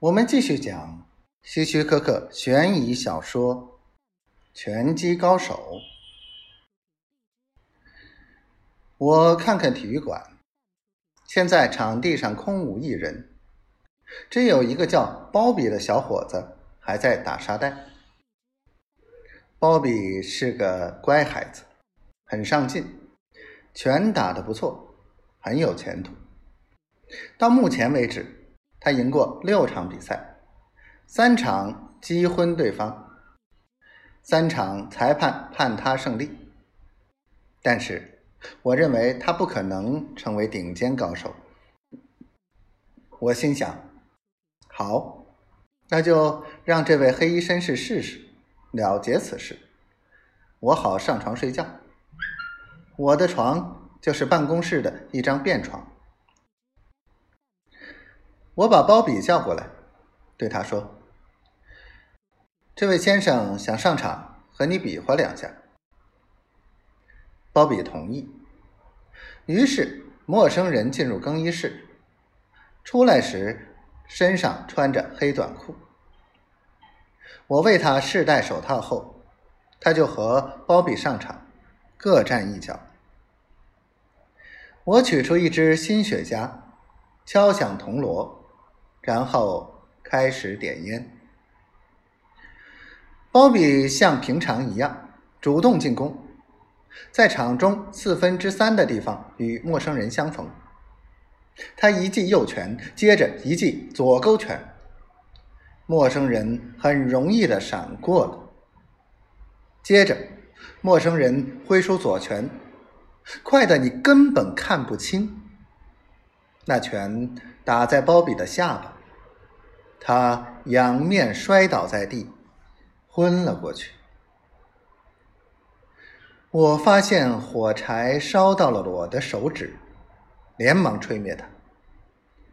我们继续讲希区柯克悬疑小说《拳击高手》。我看看体育馆，现在场地上空无一人，只有一个叫鲍比的小伙子还在打沙袋。鲍比是个乖孩子，很上进，拳打得不错，很有前途。到目前为止。他赢过六场比赛，三场击昏对方，三场裁判判他胜利。但是，我认为他不可能成为顶尖高手。我心想：好，那就让这位黑衣绅士试试，了结此事，我好上床睡觉。我的床就是办公室的一张便床。我把鲍比叫过来，对他说：“这位先生想上场和你比划两下。”鲍比同意。于是，陌生人进入更衣室，出来时身上穿着黑短裤。我为他试戴手套后，他就和鲍比上场，各站一脚。我取出一支新雪茄，敲响铜锣。然后开始点烟。鲍比像平常一样主动进攻，在场中四分之三的地方与陌生人相逢。他一记右拳，接着一记左勾拳，陌生人很容易的闪过了。接着，陌生人挥出左拳，快的你根本看不清。那拳打在鲍比的下巴，他仰面摔倒在地，昏了过去。我发现火柴烧到了我的手指，连忙吹灭它。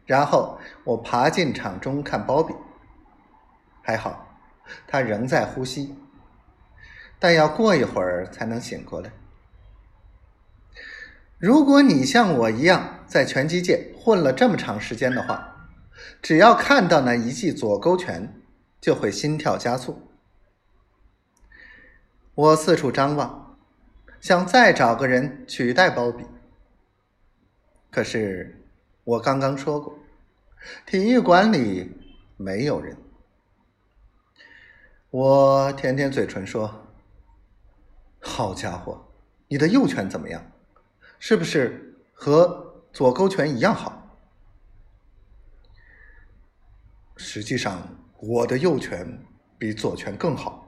然后我爬进场中看鲍比，还好，他仍在呼吸，但要过一会儿才能醒过来。如果你像我一样在拳击界混了这么长时间的话，只要看到那一记左勾拳，就会心跳加速。我四处张望，想再找个人取代鲍比。可是我刚刚说过，体育馆里没有人。我舔舔嘴唇说：“好家伙，你的右拳怎么样？”是不是和左勾拳一样好？实际上，我的右拳比左拳更好。